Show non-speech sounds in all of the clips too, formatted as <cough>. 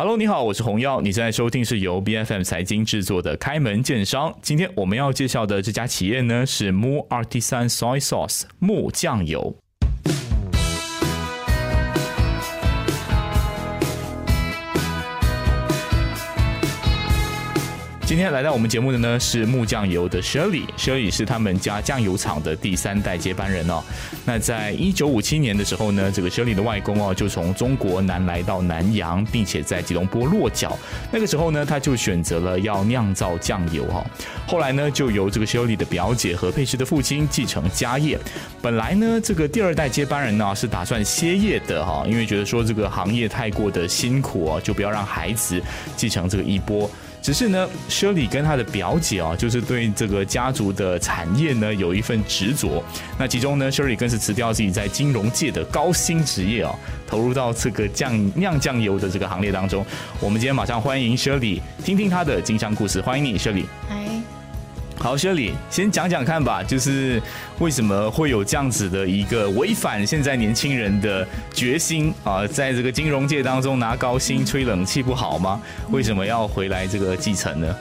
Hello，你好，我是红耀，你现在收听是由 B F M 财经制作的《开门见商》。今天我们要介绍的这家企业呢是 Mo Artisan Soy Sauce 木酱油。今天来到我们节目的呢是木酱油的 Shirley，Shirley 是他们家酱油厂的第三代接班人哦。那在一九五七年的时候呢，这个 Shirley 的外公哦就从中国南来到南洋，并且在吉隆坡落脚。那个时候呢，他就选择了要酿造酱油哈。后来呢，就由这个 Shirley 的表姐和佩芝的父亲继承家业。本来呢，这个第二代接班人呢是打算歇业的哈，因为觉得说这个行业太过的辛苦哦，就不要让孩子继承这个衣钵。只是呢，Shirley 跟他的表姐啊，就是对这个家族的产业呢有一份执着。那其中呢，Shirley 更是辞掉自己在金融界的高薪职业啊，投入到这个酱酿酱油的这个行列当中。我们今天马上欢迎 Shirley，听听他的经商故事。欢迎你，Shirley。好，薛里先讲讲看吧，就是为什么会有这样子的一个违反现在年轻人的决心啊，在这个金融界当中拿高薪吹冷气不好吗？为什么要回来这个继承呢？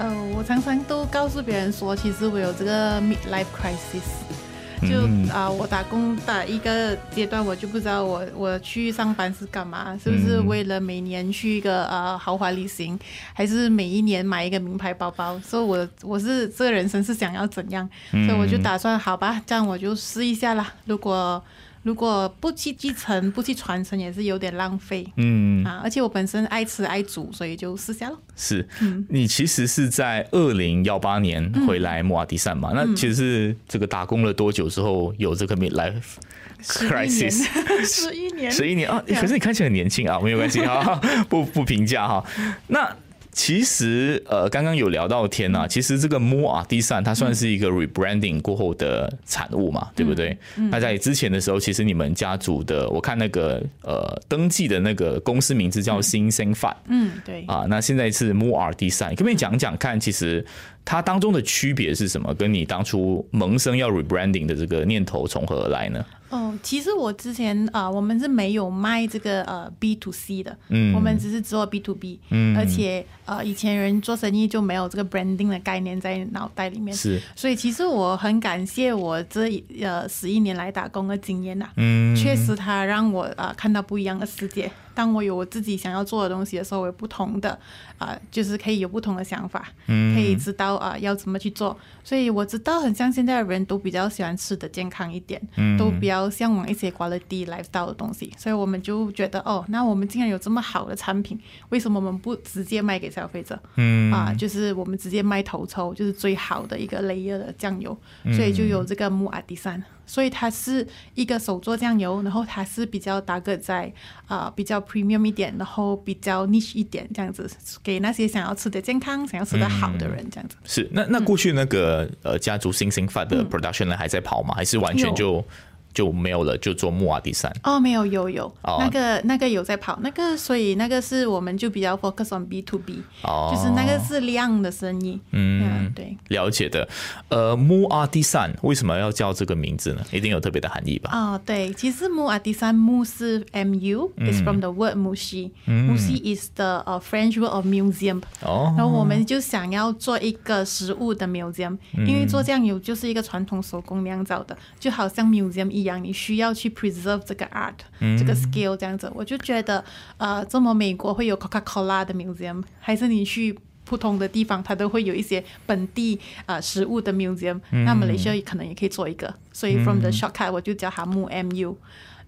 嗯，我常常都告诉别人说，其实我有这个 midlife crisis。就啊，我打工打一个阶段，我就不知道我我去上班是干嘛，是不是为了每年去一个呃豪华旅行，还是每一年买一个名牌包包？所以，我我是这个人生是想要怎样？所以我就打算，好吧，这样我就试一下啦。如果如果不去继承，不去传承，也是有点浪费。嗯啊，而且我本身爱吃爱煮，所以就试下了。是，你其实是在二零幺八年回来莫瓦迪散嘛？那其实是这个打工了多久之后有这个 midlife crisis？<laughs> 十一年，十一年啊！可是你看起来很年轻啊，没有关系啊，<laughs> 不不评价哈。那。其实，呃，刚刚有聊到天呐，其实这个 More 啊，，D 三它算是一个 rebranding 过后的产物嘛，对不对？那在之前的时候，其实你们家族的，我看那个呃登记的那个公司名字叫新生饭，嗯，对，啊，那现在是 More 啊，第三，可不可以讲讲看，其实它当中的区别是什么？跟你当初萌生要 rebranding 的这个念头从何而来呢？哦，其实我之前啊，我们是没有卖这个呃 B to C 的，嗯，我们只是做 B to B，嗯，而且呃以前人做生意就没有这个 branding 的概念在脑袋里面，是，所以其实我很感谢我这呃十一年来打工的经验呐，嗯，确实它让我啊看到不一样的世界。当我有我自己想要做的东西的时候，有不同的啊，就是可以有不同的想法，嗯，可以知道啊要怎么去做。所以我知道，很像现在的人都比较喜欢吃的健康一点，嗯，都比较向往一些 quality lifestyle 的东西。所以我们就觉得，哦，那我们既然有这么好的产品，为什么我们不直接卖给消费者？嗯，啊，就是我们直接卖头抽，就是最好的一个 layer 的酱油。所以就有这个木阿迪三。所以它是一个手做酱油，然后它是比较打个在啊比较 premium 一点，然后比较 niche 一点这样子，给那些想要吃的健康、想要吃的好的人这样子。是那那过去那个呃家族星星发的 production 呢还在跑吗？还是完全就？就没有了，就做木瓦第三。哦，没有有有，那个那个有在跑，那个所以那个是我们就比较 focus on B to B，哦，就是那个是量的生意，嗯，对，了解的。呃，木瓦第三为什么要叫这个名字呢？一定有特别的含义吧？哦，对，其实木瓦第三木是 M U，is from the word 木西，木西 is the French word of museum，哦，然后我们就想要做一个食物的 museum，因为做酱油就是一个传统手工酿造的，就好像 museum 一。样，你需要去 preserve 这个 art，这个 skill 这样子，我就觉得，呃，这么美国会有 Coca Cola 的 museum，还是你去普通的地方，它都会有一些本地啊食物的 museum，那么雷西可能也可以做一个，所以 from the shortcut 我就叫它木 mu。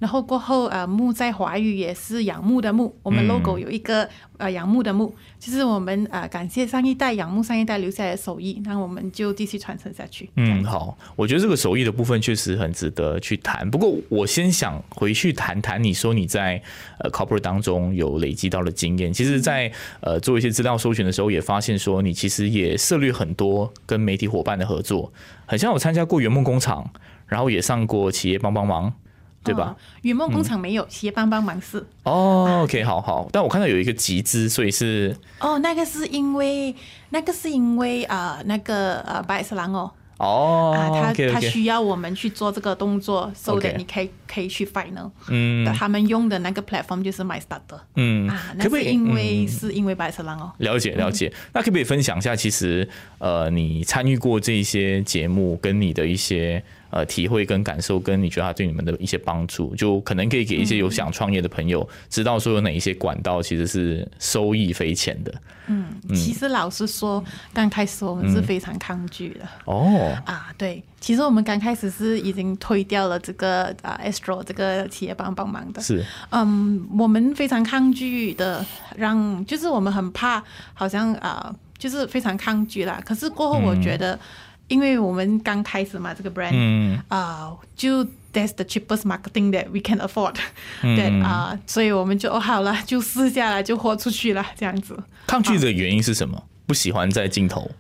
然后过后，呃，木在华语也是仰慕的慕。我们 logo 有一个呃仰慕的慕，就是我们呃感谢上一代仰慕上一代留下来的手艺，那我们就继续传承下去。嗯，好，我觉得这个手艺的部分确实很值得去谈。不过我先想回去谈谈，你说你在呃 corporate 当中有累积到的经验，其实，在呃做一些资料搜寻的时候，也发现说你其实也涉猎很多跟媒体伙伴的合作，很像我参加过圆梦工厂，然后也上过企业帮帮忙。对吧？圆梦工厂没有，企业帮帮忙是。哦，OK，好好。但我看到有一个集资，所以是。哦，那个是因为那个是因为啊，那个呃，白色狼哦。哦，啊，他他需要我们去做这个动作，so OK that 你可以可以去 final。嗯他们用的那个 platform 就是 My Starter 嗯啊，那可不可因为嗯是因为白色狼哦。了解了解，那可不可以分享一下？其实呃，你参与过这一些节目，跟你的一些呃体会跟感受，跟你觉得他对你们的一些帮助，就可能可以给一些有想创业的朋友知道说有哪一些管道其实是收益匪浅的。嗯其实老实说，刚开始我们是非常抗拒的。哦，啊，对，其实我们刚开始是已经推掉了这个啊 Astro 这个企业帮帮忙的，是。嗯，我们非常抗拒的，让就是我们很怕，好像啊、就是非常抗拒啦。可是过后我觉得，因为我们刚开始嘛，这个 brand 嗯啊、就 that's the cheapest marketing that we can afford，嗯 <laughs> 对啊、所以我们就哦好了，就试下来就豁出去了，这样子。抗拒的原因是什么？不喜欢在镜头，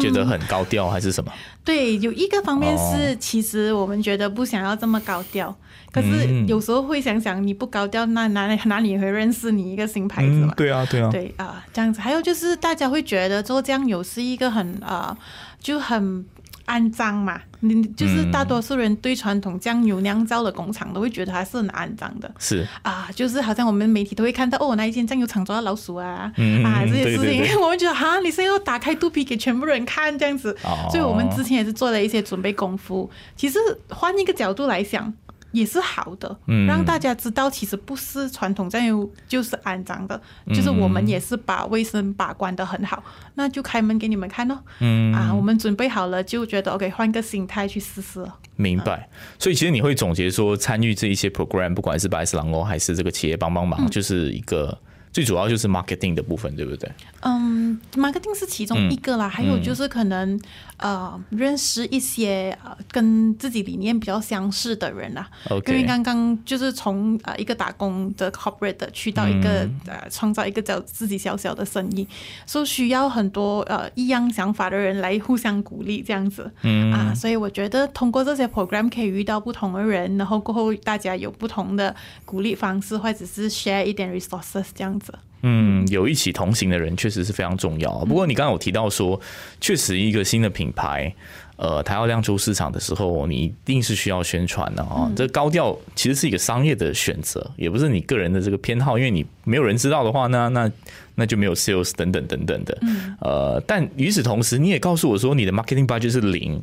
觉得很高调还是什么？对，有一个方面是，哦其实我们觉得不想要这么高调，可是嗯有时候会想想，你不高调，那哪里哪里会认识你一个新牌子嘛？对啊，对啊，对啊、这样子。还有就是大家会觉得做酱油是一个很啊、就很肮脏嘛。你就是大多数人对传统酱油酿造的工厂都会觉得它是很肮脏的。是啊，就是好像我们媒体都会看到哦，那一间酱油厂抓到老鼠啊，嗯啊这些对对事情，对我们觉得哈，你是要打开肚皮给全部人看这样子，哦所以我们之前也是做了一些准备功夫。其实换一个角度来想。也是好的，嗯。让大家知道其实不是传统酱油就是肮脏的，就是我们也是把卫生把关的很好，那就开门给你们看咯。嗯。啊，我们准备好了，就觉得 OK，换个心态去试试。明白，所以其实你会总结说，参与这一些 program，不管是白石狼哦，还是这个企业帮帮忙，就是一个最主要就是 marketing 的部分，对不对？嗯，marketing 是其中一个啦，还有就是可能呃认识一些呃跟自己理念比较相似的人啦。OK 因为刚刚就是从呃一个打工的 corporate 的去到一个、呃创造一个叫自己小小的生意，所以需要很多呃一样想法的人来互相鼓励这样子。嗯啊，所以我觉得通过这些 program 可以遇到不同的人，然后过后大家有不同的鼓励方式，或者是 share 一点 resources 这样子。嗯，有一起同行的人确实是非常重要啊。不过你刚刚有提到说，确实一个新的品牌，呃，它要亮出市场的时候，你一定是需要宣传的啊。这高调其实是一个商业的选择，也不是你个人的这个偏好，因为你没有人知道的话，那那那就没有 sales 等等等等的。呃，但与此同时，你也告诉我说，你的 marketing budget 是零。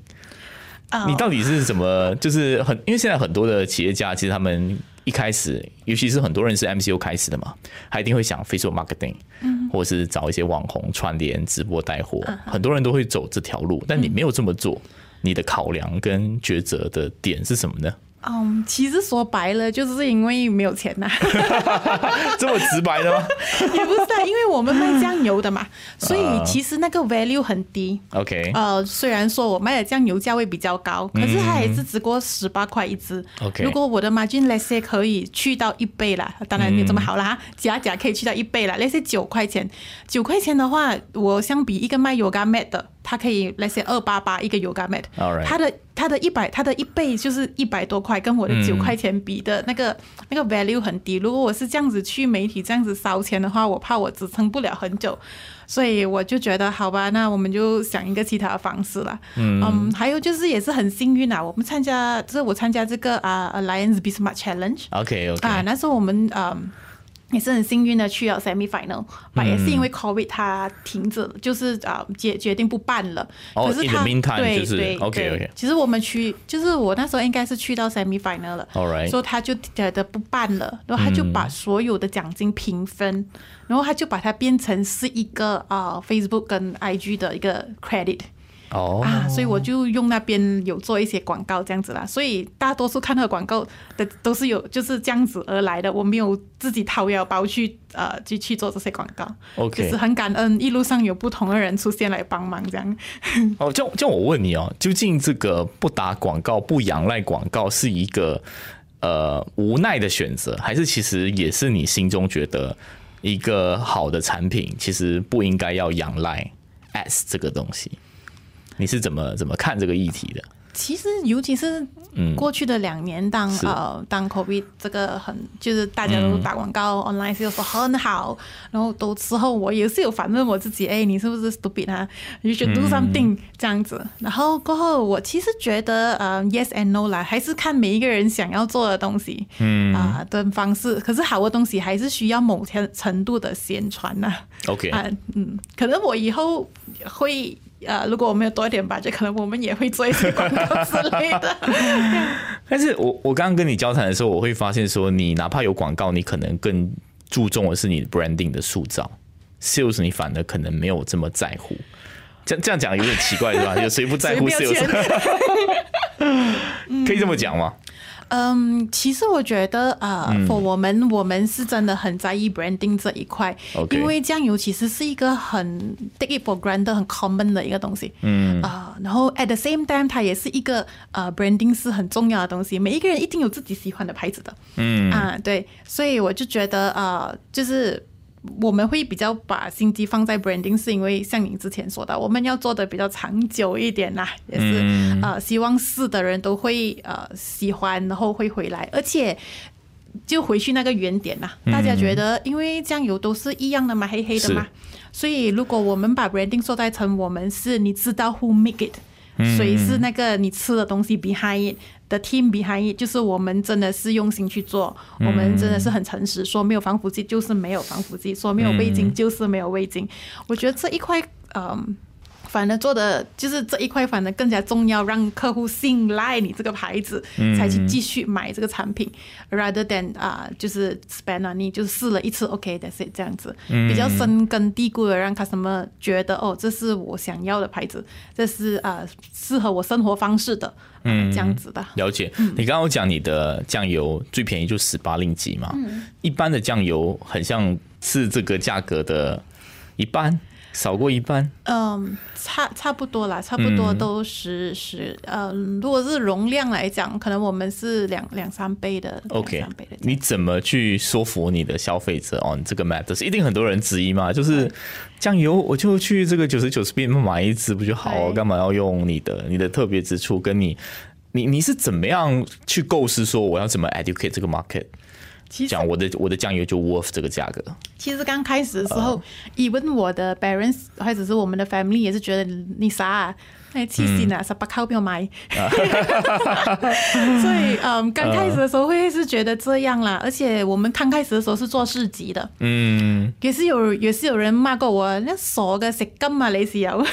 啊你到底是怎么？就是很，因为现在很多的企业家，其实他们一开始，尤其是很多人是 MCU 开始的嘛，他一定会想 Facebook marketing，或者是找一些网红串联、直播带货，很多人都会走这条路。但你没有这么做，你的考量跟抉择的点是什么呢？嗯，其实说白了，就是因为没有钱呐、<laughs> 这么直白的吗 <laughs> 也不是啊，因为我们卖酱油的嘛，<laughs> 所以其实那个 value 很低。？OK，呃，虽然说我卖的酱油价位比较高，可是它也是只过十八块一支。OK 如果我的 margin let's say 可以去到一倍啦，当然没有这么好啦，假假可以去到一倍啦。let's say 九块钱，九块钱的话，我相比一个卖 yoga mat 的，它可以 let's say 二八八一个 yoga mat，Alright 它的它的一百它的一倍就是一百多块，跟我的九块钱比的那个、那个 value 很低。如果我是这样子去媒体这样子烧钱的话，我怕我支撑不了很久。所以我就觉得，好吧，那我们就想一个其他的方式啦。嗯还有就是也是很幸运啊，我们参加，就是我参加这个啊、Alliance b i s m a r t Challenge OK OK，啊，那时候我们嗯。也是很幸运的去了 semi final，吧、也是因为 COVID 它停止，就是啊决决定不办了。哦可是 meantime，对就是对 OK，OK 其实我们去，就是我那时候应该是去到 semi final 了以他就觉得不办了，然后他就把所有的奖金平分，然后他就把它变成是一个啊、Facebook 跟 IG 的一个 credit。哦，啊，所以我就用那边有做一些广告这样子啦，所以大多数看到的广告的都是有就是这样子而来的，我没有自己掏腰包去呃去去做这些广告 OK 就是很感恩一路上有不同的人出现来帮忙这样。哦，这样这样我问你哦，究竟这个不打广告、不仰赖广告是一个呃无奈的选择，还是其实也是你心中觉得一个好的产品，其实不应该要仰赖 S 这个东西？你是怎么怎么看这个议题的？其实，尤其是过去的两年，当呃当 COVID 这个很就是大家都打广告，online 是说很好，然后都之后我也是有反问我自己，哎，你是不是 stupid 啊？You should do something 这样子。然后过后，我其实觉得呃 yes and no 啦，还是看每一个人想要做的东西，嗯啊的方式。可是好的东西还是需要某些程度的宣传呐。OK 啊嗯，可能我以后会。呃，如果我们有多一点吧，就可能我们也会做一些广告之类的。<laughs> 但是我我刚刚跟你交谈的时候，我会发现说，你哪怕有广告，你可能更注重的是你 branding 的塑造，sales 你反而可能没有这么在乎。这样这样讲有点奇怪，是吧？有谁不在乎 sales？<laughs> 可以这么讲吗？嗯，其实我觉得啊，for 我们我们是真的很在意 branding 这一块，因为酱油其实是一个很 take it for granted 很 common 的一个东西，嗯。啊，然后 at the same time 它也是一个呃 branding 是很重要的东西，每一个人一定有自己喜欢的牌子的，嗯。啊对，所以我就觉得啊，就是。我们会比较把心机放在 branding，是因为像你之前说的，我们要做的比较长久一点啦，也是呃，希望是的人都会呃喜欢，然后会回来，而且就回去那个原点呐。大家觉得，因为酱油都是一样的嘛，黑黑的嘛，所以如果我们把 branding 说在成我们是，你知道 who make it，谁是那个你吃的东西 behind。的 team behind 就是我们真的是用心去做，我们真的是很诚实，说没有防腐剂就是没有防腐剂，说没有味精就是没有味精。我觉得这一块，嗯。反而做的就是这一块，反而更加重要，让客户信赖你这个牌子，才去继续买这个产品，rather than 啊，就是 spend money，就是试了一次，OK，that's it，这样子，比较深根蒂固的，让 customer 觉得哦，这是我想要的牌子，这是啊适合我生活方式的，嗯，这样子的。了解。你刚刚讲你的酱油最便宜就十八令吉嘛，一般的酱油很像是这个价格的一半。少过一半，嗯，差差不多啦，差不多都十十，嗯，如果是容量来讲，可能我们是两两三倍的，OK，你怎么去说服你的消费者哦？这个 matter 一定很多人质疑嘛，就是酱油，我就去这个九十九 s p 买一支不就好？干嘛要用你的？你的特别之处跟你，你你是怎么样去构思说我要怎么 educate 这个 market？讲我的我的酱油就 worth 这个价格。其实刚开始的时候，even 我的 parents 或者是我们的 family 也是觉得你傻。哎，气死了，十八块不要买。<laughs> 所以，嗯，刚开始的时候会是觉得这样啦，而且我们刚开始的时候是做市集的，嗯，也是有也是有人骂过我，那傻个食金啊，你是有，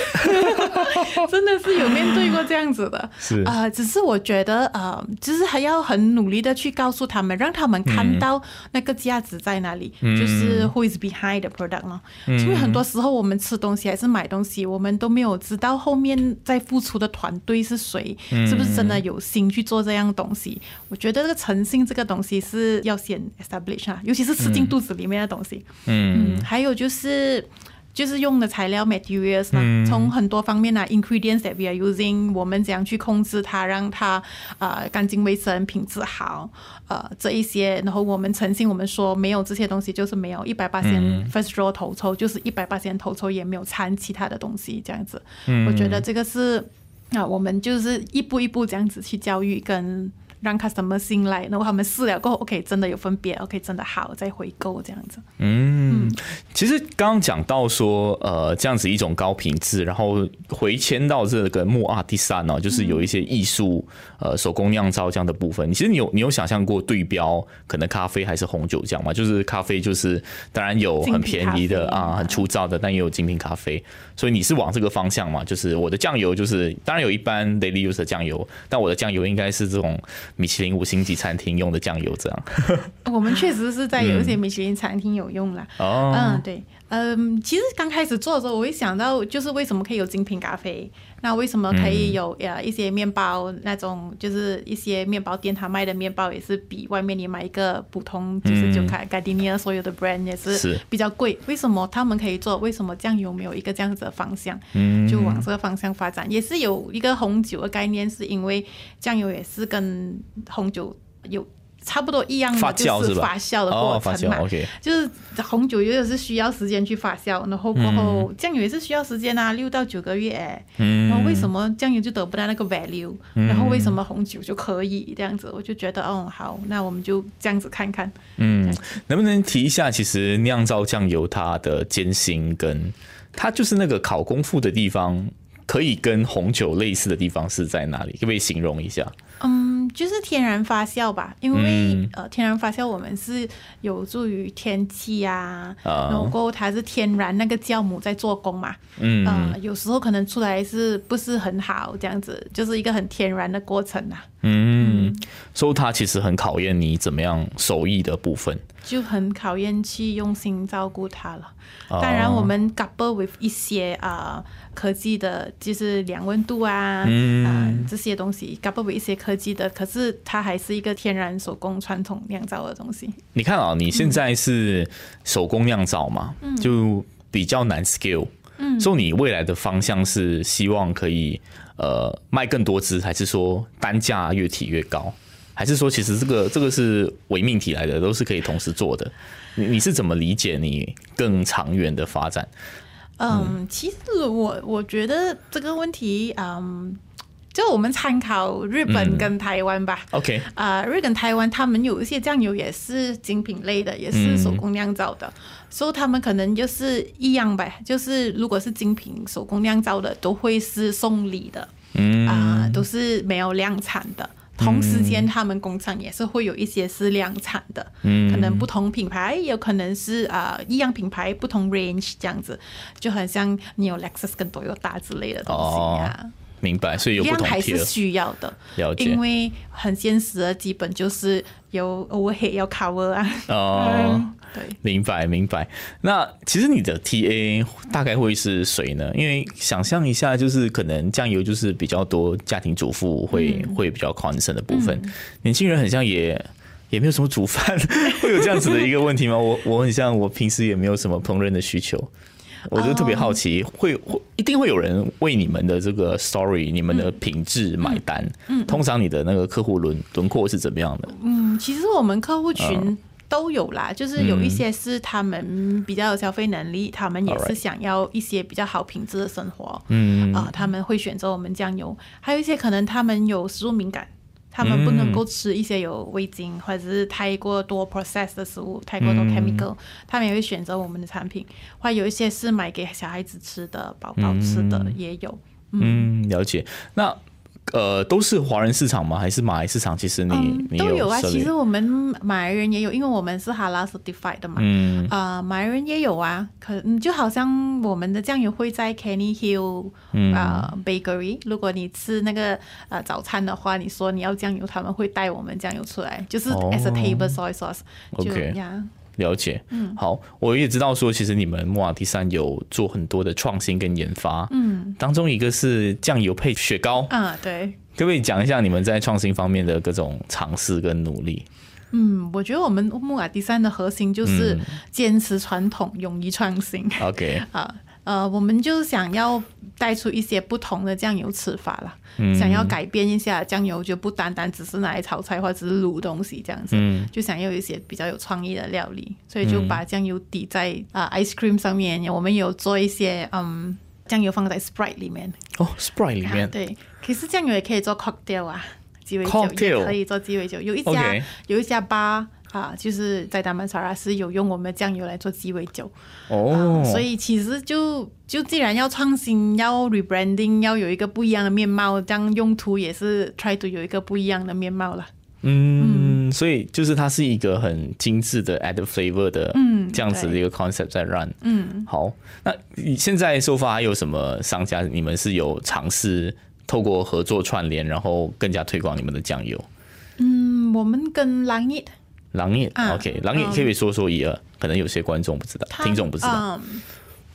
<laughs> 真的是有面对过这样子的，是。啊，只是我觉得，呃，就是还要很努力的去告诉他们，让他们看到那个价值在哪里，就是 who is behind the product 呢？因为很多时候我们吃东西还是买东西，我们都没有知道后面。在付出的团队是谁？是不是真的有心去做这样东西？我觉得这个诚信这个东西是要先 establish 啊，尤其是吃进肚子里面的东西。嗯，还有就是。就是用的材料 materials 嘛，从很多方面啊，ingredients that we are using，我们怎样去控制它，让它呃干净卫生、品质好，呃这一些，然后我们诚信，我们说没有这些东西就是没有一百八千 first row 头抽，就是一百八千头抽也没有掺其他的东西，这样子，我觉得这个是啊，我们就是一步一步这样子去教育跟。让 customer 信赖，然后他们试了过后，OK，真的有分别，OK，真的好，再回购这样子。嗯，其实刚刚讲到说，呃，这样子一种高品质，然后回迁到这个木二第三呢，就是有一些艺术，呃，手工酿造这样的部分。其实你有你有想象过对标可能咖啡还是红酒这样吗？就是咖啡就是当然有很便宜的啊，很粗糙的，但也有精品咖啡。所以你是往这个方向嘛？就是我的酱油就是当然有一般 daily use 的酱油，但我的酱油应该是这种。米其林五星级餐厅用的酱油，这样。<laughs> 我们确实是在有一些米其林餐厅有用啦。哦，嗯，对，嗯，其实刚开始做的时候，我会想到，就是为什么可以有精品咖啡？那为什么可以有呃一些面包？那种就是一些面包店他卖的面包也是比外面你买一个普通就是就开卡迪尼亚所有的 brand 也是比较贵。为什么他们可以做？为什么酱油没有一个这样子的方向？嗯，就往这个方向发展，也是有一个红酒的概念，是因为酱油也是跟红酒有。差不多一样的，就是发酵的过程嘛。就是红酒也是需要时间去发酵，然后过后酱油也是需要时间啊，六到九个月。嗯。然后为什么酱油就得不到那个 value？然后为什么红酒就可以这样子？我就觉得，哦，好，那我们就这样子看看。嗯。能不能提一下，其实酿造酱油它的艰辛，跟它就是那个考功夫的地方，可以跟红酒类似的地方是在哪里？可不可以形容一下？嗯，就是天然发酵吧，因为呃，天然发酵我们是有助于天气啊，然后它是天然那个酵母在做工嘛，嗯，呃，有时候可能出来是不是很好这样子，就是一个很天然的过程呐。嗯，所以它其实很考验你怎么样手艺的部分，就很考验去用心照顾它了。当然，我们 couple with 一些啊科技的，就是量温度啊，啊这些东西 couple with 一些科技的，可是它还是一个天然手工传统酿造的东西。你看啊，你现在是手工酿造嘛，就比较难 scale。嗯，所以你未来的方向是希望可以呃卖更多支，还是说单价越提越高，还是说其实这个这个是伪命题来的，都是可以同时做的？你你是怎么理解你更长远的发展？嗯，其实我我觉得这个问题，嗯，就我们参考日本跟台湾吧。OK，啊，日本台湾他们有一些酱油也是精品类的，也是手工酿造的，所以他们可能就是一样呗。就是如果是精品手工酿造的，都会是送礼的，嗯啊，都是没有量产的。同时间，他们工厂也是会有一些是量产的，可能不同品牌，有可能是啊一样品牌不同 range 这样子，就很像你有 Lexus 跟 Toyota 之类的东西啊。明白，所以有不同还是需要的，了解。因为很现实的，基本就是有 overhead 要 cover 啊。哦。<laughs> 对，明白明白。那其实你的 TA 大概会是谁呢？因为想象一下，就是可能酱油就是比较多家庭主妇会会比较 concern 的部分。年轻人很像也 <laughs> 也没有什么煮饭，会有这样子的一个问题吗？我我很像我平时也没有什么烹饪的需求，我就特别好奇，会会一定会有人为你们的这个 story、你们的品质买单。嗯，通常你的那个客户轮轮廓是怎么样的？嗯，其实我们客户群。都有啦，就是有一些是他们比较有消费能力，他们也是想要一些比较好品质的生活，嗯啊，他们会选择我们酱油。还有一些可能他们有食物敏感，他们不能够吃一些有味精或者是太过多 process 的食物，太过多 chemical，他们也会选择我们的产品。或有一些是买给小孩子吃的、宝宝吃的也有。嗯，了解。那。呃，都是华人市场吗？还是马来市场？其实你都有啊。其实我们马来人也有，因为我们是哈拉 certified 的嘛。嗯。啊，马来人也有啊。可就好像我们的酱油会在 Canny Hill 啊 Bakery。如果你吃那个呃早餐的话，你说你要酱油，他们会带我们酱油出来，就是 as a table soy sauce。OK。了解，嗯，好，我也知道说，其实你们木瓦第三有做很多的创新跟研发，嗯，当中一个是酱油配雪糕，啊，对，可不可以讲一下你们在创新方面的各种尝试跟努力？嗯，我觉得我们木瓦第三的核心就是坚持传统，勇于创新。OK，<laughs> 啊。呃，我们就想要带出一些不同的酱油吃法了，想要改变一下酱油，就不单单只是拿来炒菜或者是卤东西这样子，就想要一些比较有创意的料理，所以就把酱油滴在啊 ice cream 上面，我们有做一些嗯酱油放在 Sprite 里面。哦，Sprite 里面。对，可是酱油也可以做 cocktail 啊，鸡尾酒也可以做鸡尾酒，有一家有一家吧。啊，就是在达曼萨拉是有用我们的酱油来做鸡尾酒哦，所以其实就就既然要创新，要 rebranding，要有一个不一样的面貌，这样用途也是 try to 有一个不一样的面貌了。嗯，所以就是它是一个很精致的 add flavor 的，嗯，这样子的一个 concept 在 run。嗯，好，那你现在收发还有什么商家？你们是有尝试透过合作串联，然后更加推广你们的酱油？嗯，我们跟蓝叶。狼眼，OK，狼眼可以说说一二，可能有些观众不知道，听众不知道。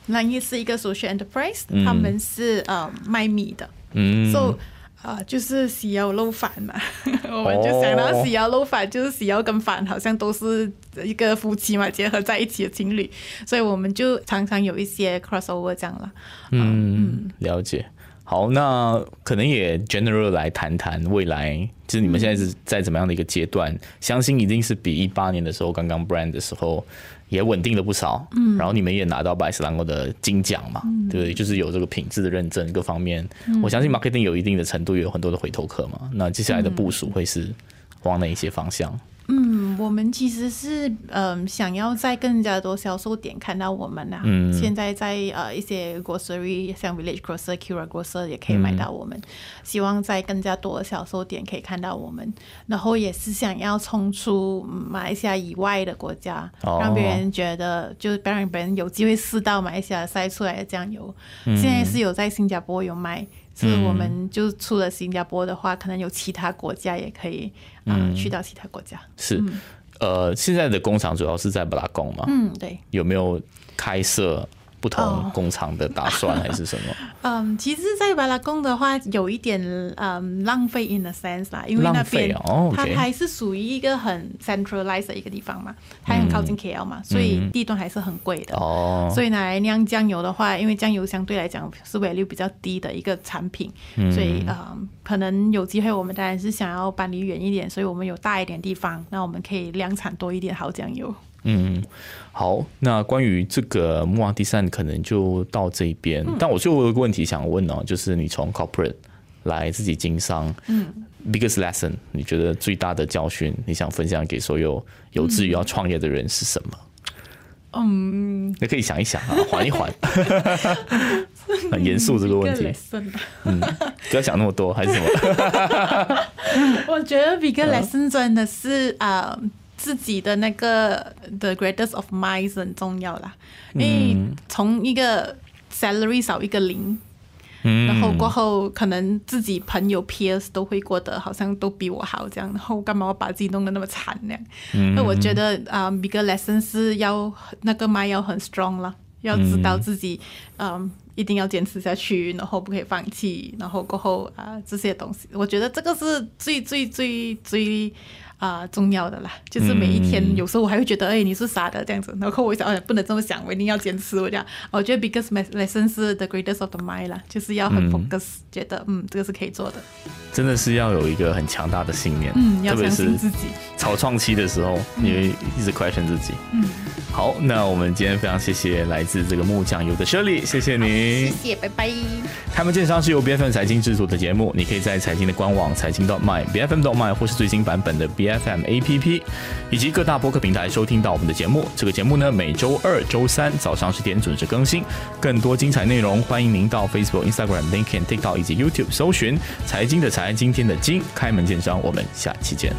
狼眼是一个 social enterprise，他们是呃卖米的，嗯，so 啊就是喜肴肉饭嘛，<laughs> 我们就想到喜肴肉饭就是喜肴跟饭好像都是一个夫妻嘛结合在一起的情侣，所以我们就常常有一些 crossover 这样了。嗯，了解。好，那可能也 general 来谈谈未来，就是你们现在是在怎么样的一个阶段？相信一定是比一八年的时候刚刚 brand 的时候也稳定了不少。嗯，然后你们也拿到百斯兰欧的金奖嘛，对不对？就是有这个品质的认证，各方面，我相信 marketing 有一定的程度，也有很多的回头客嘛。那接下来的部署会是往哪一些方向？嗯，我们其实是嗯想要在更加多销售点看到我们呐。嗯。现在在呃一些 grocery，像 Village Grocer、Cura Grocer 也可以买到我们。希望在更加多的销售点可以看到我们，然后也是想要冲出马来西亚以外的国家，让别人觉得就是让别人有机会试到马来西亚晒出来的酱油。现在是有在新加坡有卖。是我们就除了新加坡的话，可能有其他国家也可以啊，去到其他国家。是，呃，现在的工厂主要是在布拉宫嘛？嗯，对。有没有开设？不同工厂的打算还是什么？<laughs> 嗯，其实，在巴拉宫的话，有一点嗯浪费 in the sense 啦，因为那边它还是属于一个很 centralized 的一个地方嘛，它很靠近 KL 嘛，所以地段还是很贵的。哦，所以拿来酿酱油的话，因为酱油相对来讲是尾率比较低的一个产品，所以嗯，可能有机会我们当然是想要搬离远一点，所以我们有大一点地方，那我们可以量产多一点好酱油。嗯，好，那关于这个木王第三，可能就到这边。但我最后有个问题想问哦，就是你从 corporate 来自己经商，嗯，biggest lesson，你觉得最大的教训，你想分享给所有有志于要创业的人是什么？嗯，你可以想一想啊，缓一缓，<laughs> 很严肃这个问题。嗯，不要想那么多，还是什么？<laughs> 我觉得 biggest lesson 真的是啊。自己的那个 the greatest of minds 很重要啦，因为从一个 salary 少一个零，然后过后可能自己朋友 peers 都会过得好像都比我好这样，然后干嘛要把自己弄得那么惨呢？那我觉得啊，big lesson 是要那个 mind 要很 strong 了，要知道自己嗯一定要坚持下去，然后不可以放弃，然后过后啊这些东西，我觉得这个是最最最最。啊，重要的啦，就是每一天，有时候我还会觉得，哎，你是傻的这样子。然后我想，哎，不能这么想，我一定要坚持。我讲，<laughs> 我觉得 because my lesson 是 the greatest of the mind 啦，就是要很 focus，觉得，嗯，这个是可以做的。真的是要有一个很强大的信念，嗯，要相信自己。草创期的时候，你会一直 question 自己。嗯，好，那我们今天非常谢谢来自这个木匠油的 Shirley，谢谢你，谢谢，拜拜。开门见商是由 B F M 财经制作的节目，你可以在财经的官网财经 .my B F M .my 或是最新版本的 B F M A P P 以及各大播客平台收听到我们的节目。这个节目呢，每周二、周三早上十点准时更新。更多精彩内容，欢迎您到 Facebook、Instagram、LinkedIn、TikTok 以及 YouTube 搜寻财经的财。今天的金开门见商，我们下期见。